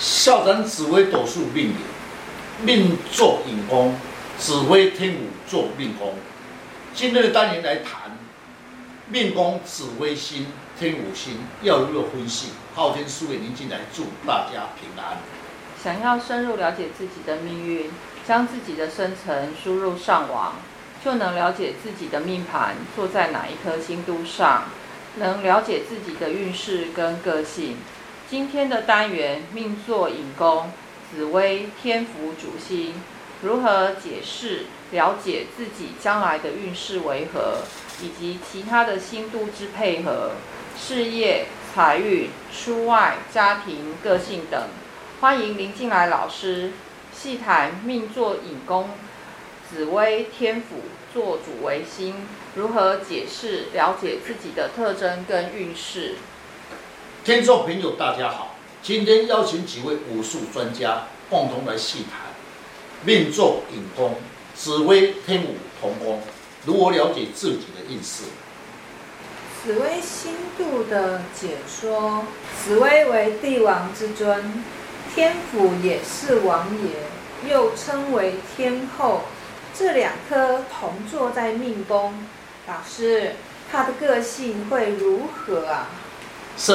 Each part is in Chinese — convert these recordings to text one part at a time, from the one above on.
校长紫微斗数命理，命做引宫，紫微天武做命宫。今天的单元来谈命宫紫微星、天府星要如何分析？昊天书院您进来，祝大家平安。想要深入了解自己的命运，将自己的生辰输入上网，就能了解自己的命盘坐在哪一颗星度上，能了解自己的运势跟个性。今天的单元命座引宫，紫微天府主星，如何解释了解自己将来的运势为何，以及其他的星度之配合，事业、财运、出外、家庭、个性等。欢迎林进来老师细谈命座引宫，紫微天府坐主为星，如何解释了解自己的特征跟运势。听众朋友，大家好！今天邀请几位武术专家共同来细谈命座引宫、紫薇天武同宫，如何了解自己的运势。紫薇星度的解说：紫薇为帝王之尊，天府也是王爷，又称为天后。这两颗同坐在命宫，老师，他的个性会如何啊？是。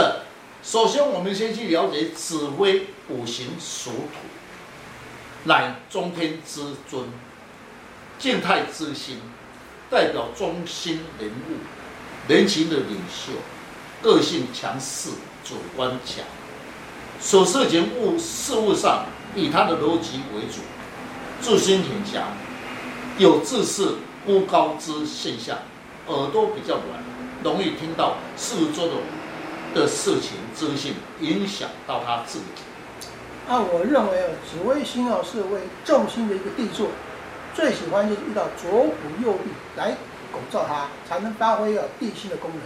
首先，我们先去了解紫微五行属土，乃中天之尊，静态之星，代表中心人物，人情的领袖，个性强势，主观强，所涉及物事物上以他的逻辑为主，自信很强，有自视孤高之现象，耳朵比较软，容易听到四周的。的事情资讯影响到他自己。啊，我认为啊，紫微星啊是为重心的一个地座，最喜欢就是遇到左辅右弼来拱照它，才能发挥啊地星的功能。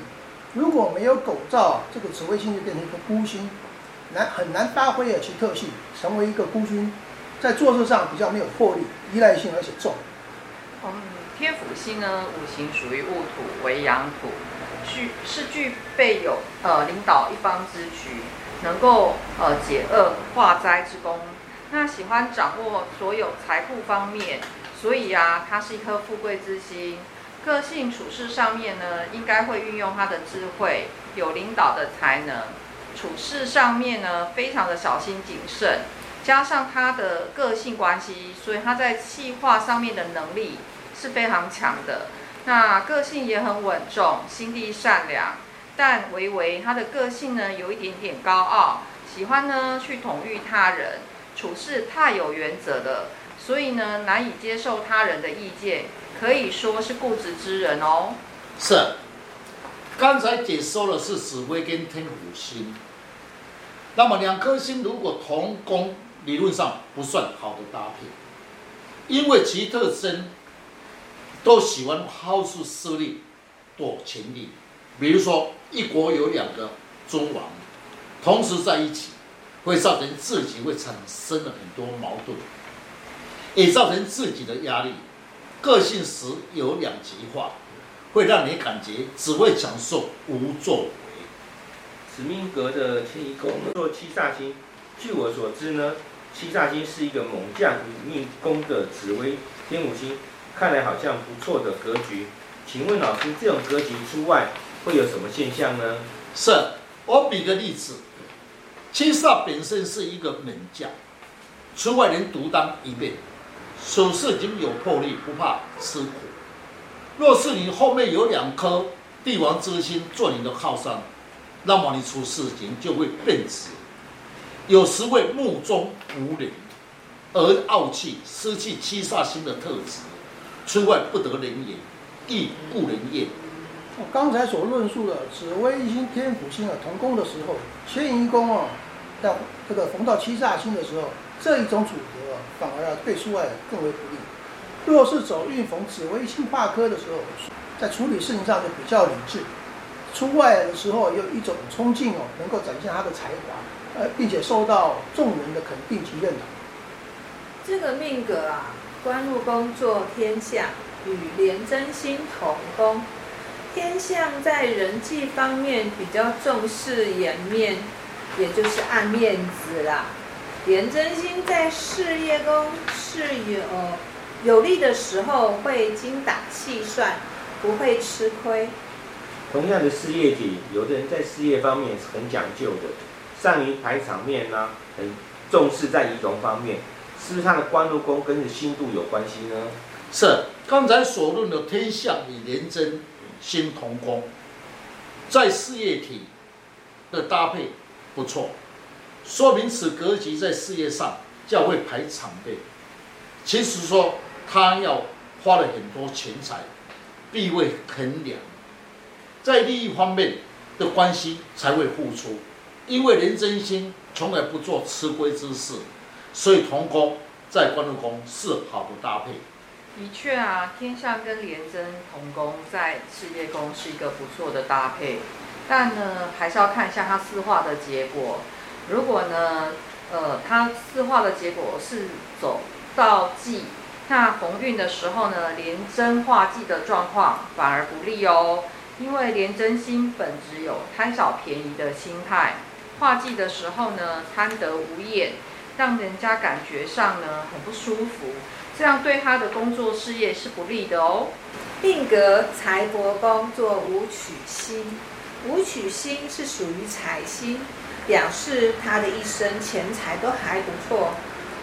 如果没有拱照，这个紫微星就变成一个孤星，难很难发挥啊其特性，成为一个孤星，在做事上比较没有魄力，依赖性而且重。嗯，天府星呢，五行属于戊土，为阳土。具是具备有呃领导一方之局，能够呃解厄化灾之功。那喜欢掌握所有财富方面，所以啊，他是一颗富贵之星。个性处事上面呢，应该会运用他的智慧，有领导的才能。处事上面呢，非常的小心谨慎，加上他的个性关系，所以他在企划上面的能力是非常强的。那个性也很稳重，心地善良，但微微他的个性呢，有一点点高傲，喜欢呢去统御他人，处事太有原则了，所以呢难以接受他人的意见，可以说是固执之人哦。是，刚才解说的是紫微跟天府星，那么两颗星如果同宫，理论上不算好的搭配，因为其特征。都喜欢好事势力夺权力，比如说一国有两个尊王，同时在一起，会造成自己会产生了很多矛盾，也造成自己的压力。个性时有两极化，会让你感觉只会享受无作为。此命格的迁移宫做七煞星，据我所知呢，七煞星是一个猛将与命宫的紫微天府星。看来好像不错的格局，请问老师，这种格局出外会有什么现象呢？是，我比个例子，七煞本身是一个猛将，出外能独当一面，处事已经有魄力，不怕吃苦。若是你后面有两颗帝王之星做你的靠山，那么你出事情就会变质，有时会目中无人，而傲气，失去七煞星的特质。出外不得人也，亦故人也。我刚才所论述的紫微星、天府星啊同宫的时候，迁移宫啊，要这个逢到七煞星的时候，这一种组合啊，反而啊对出外更为不利。若是走运逢紫微星化科的时候，在处理事情上就比较理智，出外的时候有一种冲劲哦，能够展现他的才华，呃，并且受到众人的肯定及认同。这个命格啊。官禄宫坐天相，与廉贞星同宫。天相在人际方面比较重视颜面，也就是爱面子啦。廉贞星在事业宫是有有利的时候会精打细算，不会吃亏。同样的事业体，有的人在事业方面是很讲究的，善于排场面呢、很重视在仪容方面，是不是他的官禄宫跟着星度有关系呢？是，刚才所论的天相与廉贞星同宫，在事业体的搭配不错，说明此格局在事业上较会排场面。其实说他要花了很多钱财，必会衡量。在利益方面的关系才会付出，因为廉贞星从来不做吃亏之事，所以同宫在官禄宫是好的搭配。的确啊，天相跟廉贞同宫在事业宫是一个不错的搭配，但呢还是要看一下它四化的结果。如果呢，呃，它四化的结果是走到忌，那逢运的时候呢，廉贞化忌的状况反而不利哦。因为廉贞星本质有贪小便宜的心态，化忌的时候呢，贪得无厌，让人家感觉上呢很不舒服，这样对他的工作事业是不利的哦。命格财帛宫做武曲星，武曲星是属于财星，表示他的一生钱财都还不错。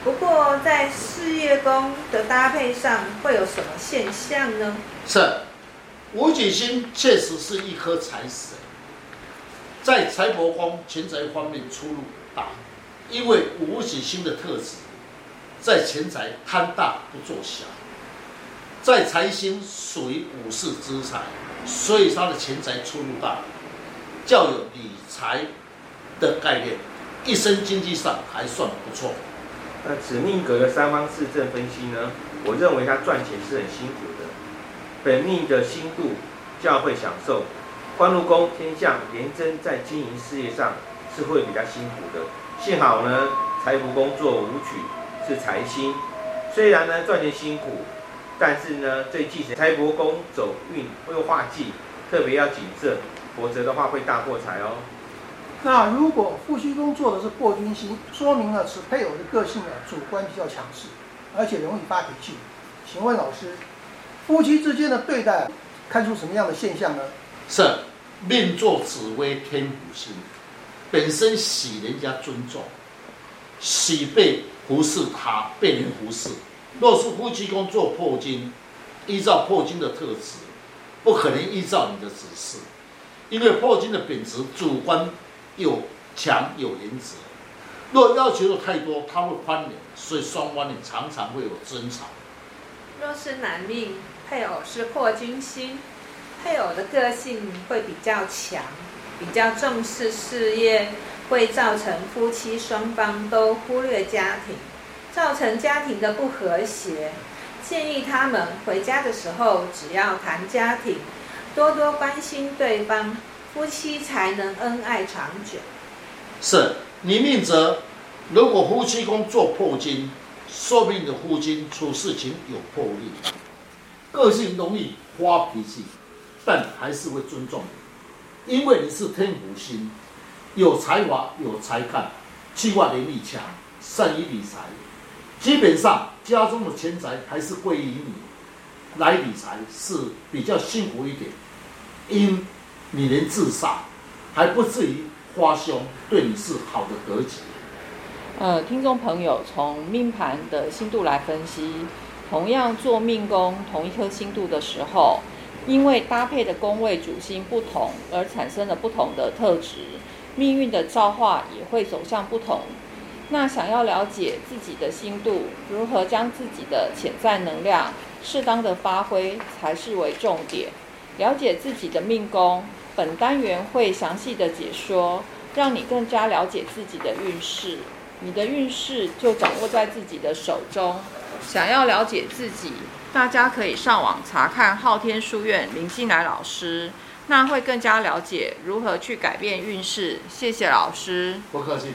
不过在事业宫的搭配上会有什么现象呢？是。武曲星确实是一颗财神，在财帛宫钱财方面出入大，因为武曲星的特质，在钱财贪大不做小，在财星属于武士之财，所以他的钱财出入大，较有理财的概念，一生经济上还算不错。那此命格的三方四正分析呢？我认为他赚钱是很辛苦的。本命的星度较会享受，官禄宫天象廉贞在经营事业上是会比较辛苦的。幸好呢，财帛宫做武曲是财星，虽然呢赚钱辛苦，但是呢这一季财帛宫走运又化忌，特别要谨慎，否则的话会大破财哦。那如果夫妻宫做的是破军星，说明了此配偶的个性呢主观比较强势，而且容易发脾气。请问老师？夫妻之间的对待，看出什么样的现象呢？是命坐紫微天府星，本身喜人家尊重，喜被服侍他，被人服侍。若是夫妻宫做破金，依照破金的特质，不可能依照你的指示，因为破金的本质主观又强有原则。若要求的太多，他会翻脸，所以双方呢常常会有争吵。若是男命。配偶是破军星，配偶的个性会比较强，比较重视事业，会造成夫妻双方都忽略家庭，造成家庭的不和谐。建议他们回家的时候，只要谈家庭，多多关心对方，夫妻才能恩爱长久。是，你命则，如果夫妻宫做破金，说明你的夫妻处事情有魄力。个性容易发脾气，但还是会尊重你，因为你是天府星，有才华、有才干，计划能力强，善于理财。基本上家中的钱财还是归于你来理财，是比较幸福一点。因你能自杀，还不至于花凶，对你是好的格局。呃，听众朋友，从命盘的星度来分析。同样做命宫同一颗星度的时候，因为搭配的宫位主星不同，而产生了不同的特质，命运的造化也会走向不同。那想要了解自己的星度，如何将自己的潜在能量适当的发挥，才是为重点。了解自己的命宫，本单元会详细的解说，让你更加了解自己的运势。你的运势就掌握在自己的手中。想要了解自己，大家可以上网查看昊天书院林进来老师，那会更加了解如何去改变运势。谢谢老师，不客气。